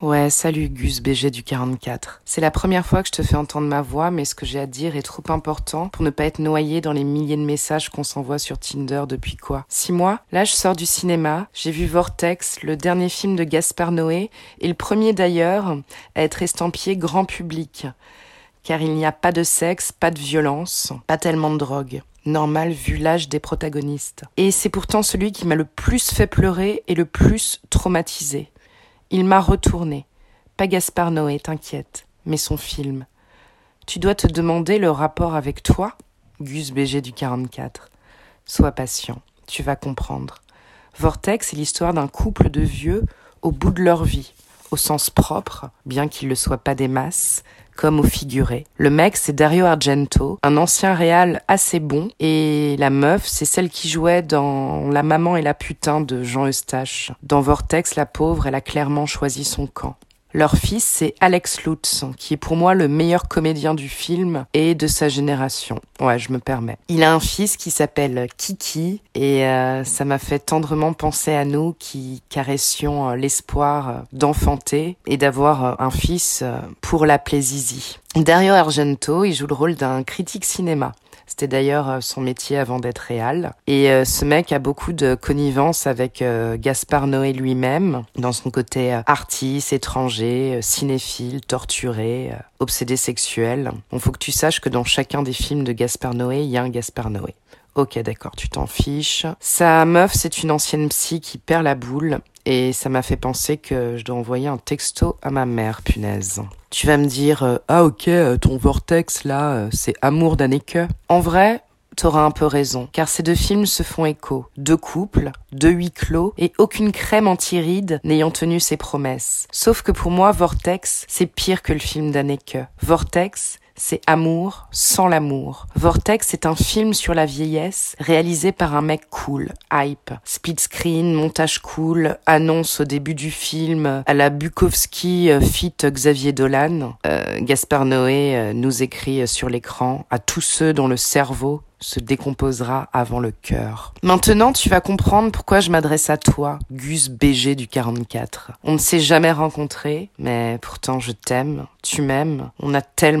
Ouais, salut Gus BG du 44. C'est la première fois que je te fais entendre ma voix, mais ce que j'ai à dire est trop important pour ne pas être noyé dans les milliers de messages qu'on s'envoie sur Tinder depuis quoi? Six mois Là, je sors du cinéma, j'ai vu Vortex, le dernier film de Gaspard Noé, et le premier d'ailleurs à être estampillé grand public. Car il n'y a pas de sexe, pas de violence, pas tellement de drogue normal vu l'âge des protagonistes. Et c'est pourtant celui qui m'a le plus fait pleurer et le plus traumatisé. Il m'a retourné. Pas Gaspard Noé, t'inquiète, mais son film. Tu dois te demander le rapport avec toi, Gus BG du 44. Sois patient, tu vas comprendre. Vortex est l'histoire d'un couple de vieux au bout de leur vie, au sens propre, bien qu'il ne soit pas des masses, comme au figuré. Le mec, c'est Dario Argento, un ancien réal assez bon, et la meuf, c'est celle qui jouait dans La maman et la putain de Jean Eustache. Dans Vortex, la pauvre, elle a clairement choisi son camp. Leur fils, c'est Alex Lutz, qui est pour moi le meilleur comédien du film et de sa génération. Ouais, je me permets. Il a un fils qui s'appelle Kiki et euh, ça m'a fait tendrement penser à nous qui caressions euh, l'espoir euh, d'enfanter et d'avoir un fils pour la Zizi. Dario Argento, il joue le rôle d'un critique cinéma. C'était d'ailleurs euh, son métier avant d'être réal. Et euh, ce mec a beaucoup de connivence avec euh, Gaspard Noé lui-même, dans son côté artiste, étranger, cinéphile, torturé, obsédé sexuel. Il faut que tu saches que dans chacun des films de Gaspard Noé, il y a un Gaspard Noé. Ok, d'accord, tu t'en fiches. Sa meuf, c'est une ancienne psy qui perd la boule et ça m'a fait penser que je dois envoyer un texto à ma mère, punaise. Tu vas me dire, euh, ah ok, euh, ton vortex là, euh, c'est amour d'Anneke. En vrai, T'auras un peu raison, car ces deux films se font écho. Deux couples, deux huis clos, et aucune crème anti-rides n'ayant tenu ses promesses. Sauf que pour moi, Vortex, c'est pire que le film d'Anneke. Vortex, c'est Amour sans l'amour. Vortex est un film sur la vieillesse réalisé par un mec cool, hype. Speed screen, montage cool, annonce au début du film à la Bukowski euh, fit Xavier Dolan. Euh, Gaspard Noé euh, nous écrit sur l'écran à tous ceux dont le cerveau se décomposera avant le cœur. Maintenant, tu vas comprendre pourquoi je m'adresse à toi, Gus BG du 44. On ne s'est jamais rencontrés, mais pourtant je t'aime, tu m'aimes, on a tellement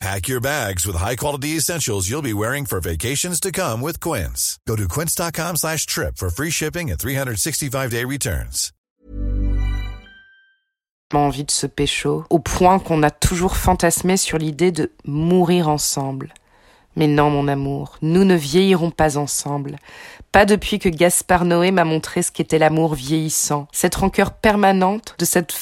Pack your bags with high-quality essentials you'll be wearing for vacations to come with Quince. Go to quince.com slash trip for free shipping and 365-day returns. envie de pécho, au point qu'on a toujours sur l'idée de mourir ensemble. Mais non, mon amour, nous Gaspard Noé m'a montré ce qu'était l'amour vieillissant. Cette permanente de cette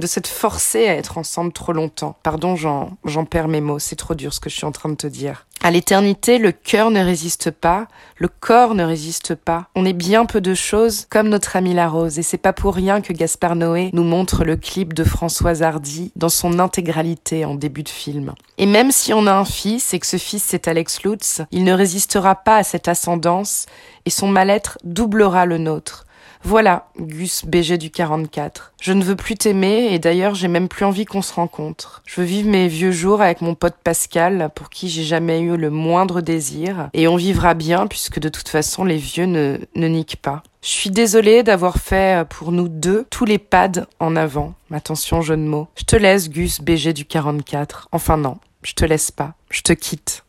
de s'être forcé à être ensemble trop longtemps. Pardon, j'en, j'en perds mes mots, c'est trop dur ce que je suis en train de te dire. À l'éternité, le cœur ne résiste pas, le corps ne résiste pas. On est bien peu de choses, comme notre ami la rose, et c'est pas pour rien que Gaspard Noé nous montre le clip de Françoise Hardy dans son intégralité en début de film. Et même si on a un fils et que ce fils c'est Alex Lutz, il ne résistera pas à cette ascendance et son mal-être doublera le nôtre. Voilà, Gus BG du 44. Je ne veux plus t'aimer et d'ailleurs j'ai même plus envie qu'on se rencontre. Je veux vivre mes vieux jours avec mon pote Pascal pour qui j'ai jamais eu le moindre désir et on vivra bien puisque de toute façon les vieux ne, ne niquent pas. Je suis désolée d'avoir fait pour nous deux tous les pads en avant. Attention, jeu de mots. Je te laisse, Gus BG du 44. Enfin non, je te laisse pas. Je te quitte.